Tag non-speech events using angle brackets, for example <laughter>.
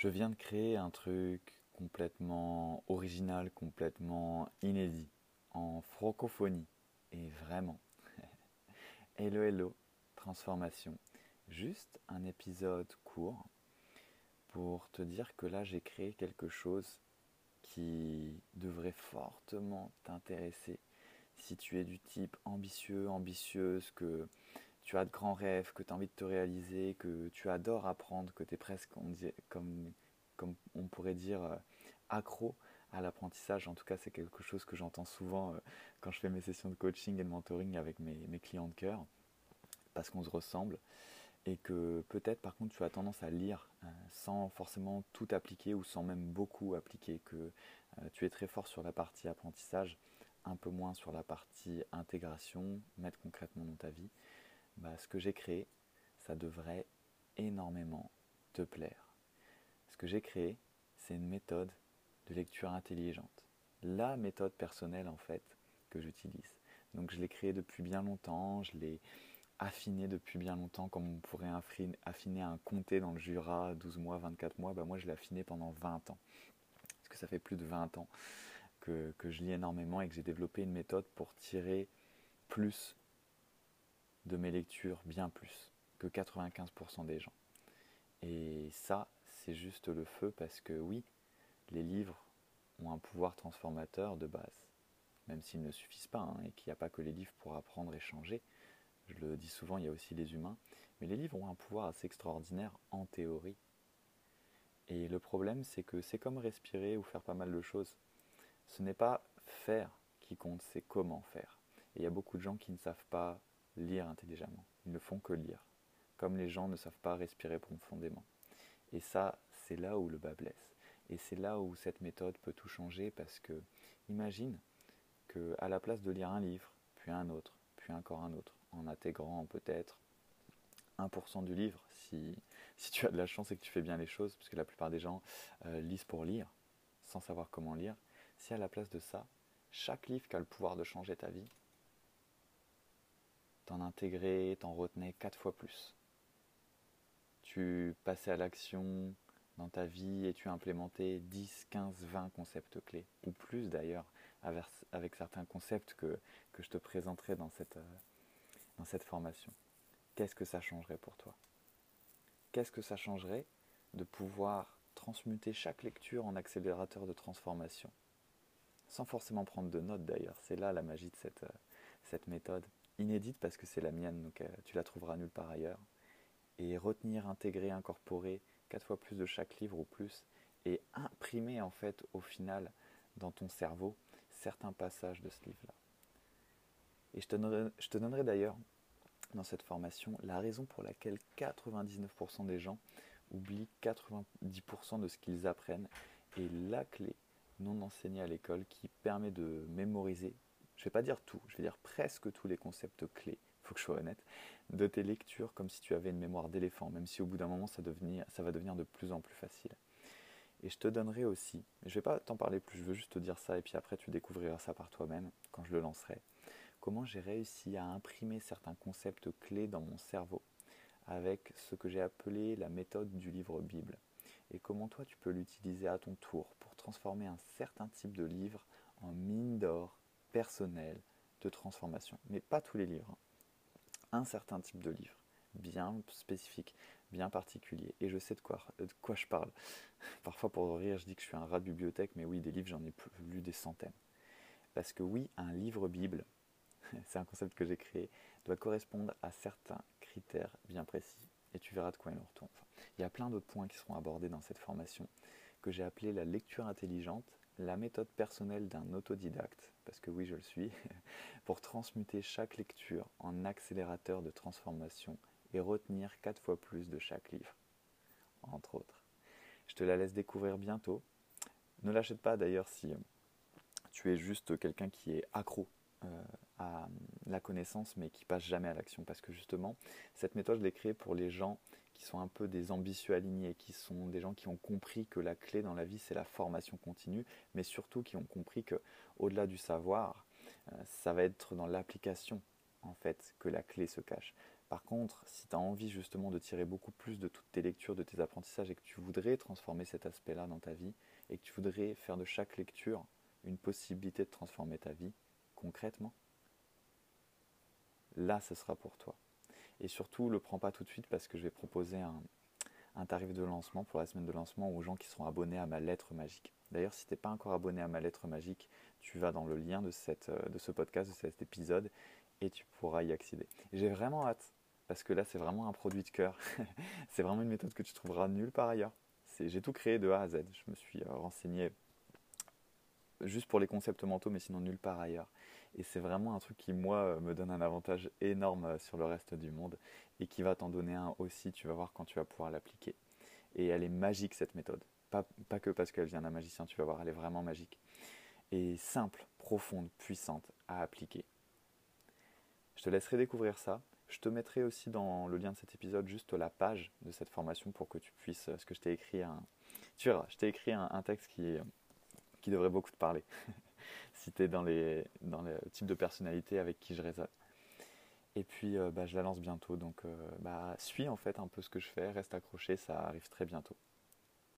Je viens de créer un truc complètement original, complètement inédit, en francophonie. Et vraiment. <laughs> hello, hello, transformation. Juste un épisode court pour te dire que là j'ai créé quelque chose qui devrait fortement t'intéresser si tu es du type ambitieux, ambitieuse, que tu as de grands rêves, que tu as envie de te réaliser, que tu adores apprendre, que tu es presque, comme, comme on pourrait dire, euh, accro à l'apprentissage. En tout cas, c'est quelque chose que j'entends souvent euh, quand je fais mes sessions de coaching et de mentoring avec mes, mes clients de cœur, parce qu'on se ressemble. Et que peut-être par contre tu as tendance à lire euh, sans forcément tout appliquer ou sans même beaucoup appliquer, que tu es très fort sur la partie apprentissage, un peu moins sur la partie intégration, mettre concrètement dans ta vie bah, ce que j'ai créé, ça devrait énormément te plaire. Ce que j'ai créé, c'est une méthode de lecture intelligente. La méthode personnelle en fait que j'utilise. Donc je l'ai créée depuis bien longtemps, je l'ai affinée depuis bien longtemps, comme on pourrait affiner un comté dans le Jura, 12 mois, 24 mois, bah moi je l'ai affiné pendant 20 ans. Parce que ça fait plus de 20 ans que, que je lis énormément et que j'ai développé une méthode pour tirer plus de mes lectures bien plus que 95% des gens. Et ça, c'est juste le feu parce que oui, les livres ont un pouvoir transformateur de base, même s'ils ne suffisent pas, hein, et qu'il n'y a pas que les livres pour apprendre et changer. Je le dis souvent, il y a aussi les humains. Mais les livres ont un pouvoir assez extraordinaire en théorie. Et le problème, c'est que c'est comme respirer ou faire pas mal de choses. Ce n'est pas faire qui compte, c'est comment faire. Et il y a beaucoup de gens qui ne savent pas lire intelligemment. Ils ne font que lire. Comme les gens ne savent pas respirer profondément. Et ça, c'est là où le bas blesse. Et c'est là où cette méthode peut tout changer parce que, imagine que à la place de lire un livre, puis un autre, puis encore un autre, en intégrant peut-être 1% du livre, si, si tu as de la chance et que tu fais bien les choses, parce que la plupart des gens euh, lisent pour lire, sans savoir comment lire, si à la place de ça, chaque livre qui a le pouvoir de changer ta vie, t'en intégrais, t'en retenais quatre fois plus. Tu passais à l'action dans ta vie et tu implémentais 10, 15, 20 concepts clés, ou plus d'ailleurs, avec certains concepts que, que je te présenterai dans cette, euh, dans cette formation. Qu'est-ce que ça changerait pour toi? Qu'est-ce que ça changerait de pouvoir transmuter chaque lecture en accélérateur de transformation? Sans forcément prendre de notes d'ailleurs, c'est là la magie de cette, euh, cette méthode inédite parce que c'est la mienne, donc euh, tu la trouveras nulle part ailleurs. Et retenir, intégrer, incorporer quatre fois plus de chaque livre ou plus, et imprimer en fait au final dans ton cerveau certains passages de ce livre-là. Et je te donnerai, je te donnerai d'ailleurs dans cette formation la raison pour laquelle 99% des gens oublient 90% de ce qu'ils apprennent et la clé non enseignée à l'école qui permet de mémoriser je ne vais pas dire tout, je vais dire presque tous les concepts clés, il faut que je sois honnête, de tes lectures comme si tu avais une mémoire d'éléphant, même si au bout d'un moment ça, va devenir de plus en plus facile. Et je te donnerai aussi, je ne vais pas t'en parler plus, je veux juste te dire ça et puis après tu découvriras ça par toi-même quand je le lancerai, comment j'ai réussi à imprimer certains concepts clés dans mon cerveau avec ce que j'ai appelé la méthode du livre Bible? Et comment toi tu peux l'utiliser à ton tour pour transformer un certain type de livre en mine d'or personnel de transformation. Mais pas tous les livres. Un certain type de livre, bien spécifique, bien particulier. Et je sais de quoi, je parle. <laughs> Parfois pour rire, je dis que je suis un rat de bibliothèque, mais oui, des livres, j'en ai lu des centaines. Parce que oui, un livre Bible, <laughs> c'est un concept que j'ai créé, doit correspondre à certains critères bien précis. Et tu verras de quoi il en retourne. il y a plein d'autres points qui seront abordés dans cette formation que j'ai appelé la lecture intelligente la méthode personnelle d'un autodidacte, parce que oui je le suis, <laughs> pour transmuter chaque lecture en accélérateur de transformation et retenir quatre fois plus de chaque livre, entre autres. Je te la laisse découvrir bientôt. Ne l'achète pas d'ailleurs si euh, tu es juste quelqu'un qui est accro euh, à la connaissance mais qui passe jamais à l'action, parce que justement, cette méthode je l'ai créée pour les gens qui sont un peu des ambitieux alignés, qui sont des gens qui ont compris que la clé dans la vie c'est la formation continue, mais surtout qui ont compris que au-delà du savoir, euh, ça va être dans l'application en fait que la clé se cache. Par contre, si tu as envie justement de tirer beaucoup plus de toutes tes lectures, de tes apprentissages et que tu voudrais transformer cet aspect-là dans ta vie et que tu voudrais faire de chaque lecture une possibilité de transformer ta vie concrètement, là ce sera pour toi. Et surtout, le prends pas tout de suite parce que je vais proposer un, tarif de lancement pour la semaine de lancement aux gens qui seront abonnés à ma lettre magique. D'ailleurs, si tu n'es pas encore abonné à ma lettre magique, tu vas dans le lien de, cette, de ce podcast, de cet épisode, et tu pourras y accéder. J'ai vraiment hâte parce que là c'est vraiment un produit de cœur. <laughs> c'est vraiment une méthode que tu trouveras nulle part ailleurs. J'ai tout créé de A à Z. Je me suis euh, renseigné juste pour les concepts mentaux, mais sinon nulle part ailleurs. Et c'est vraiment un truc qui, moi, euh, me donne un avantage énorme euh, sur le reste du monde et qui va t'en donner un aussi, tu vas voir quand tu vas pouvoir l'appliquer. Et elle est magique, cette méthode. Pas, pas que parce qu'elle vient d'un magicien, tu vas voir, elle est vraiment magique. Et simple, profonde, puissante à appliquer. Je te laisserai découvrir ça. Je te mettrai aussi dans le lien de cet épisode juste la page de cette formation pour que tu puisses, ce que je t'ai écrit, un, tu verras, je t'ai écrit un, texte qui, qui devrait beaucoup te parler, <laughs> si tu es dans les, dans les types de personnalités avec qui je résonne. Et puis, euh, bah, je la lance bientôt, donc euh, bah, suis en fait un peu ce que je fais, reste accroché, ça arrive très bientôt.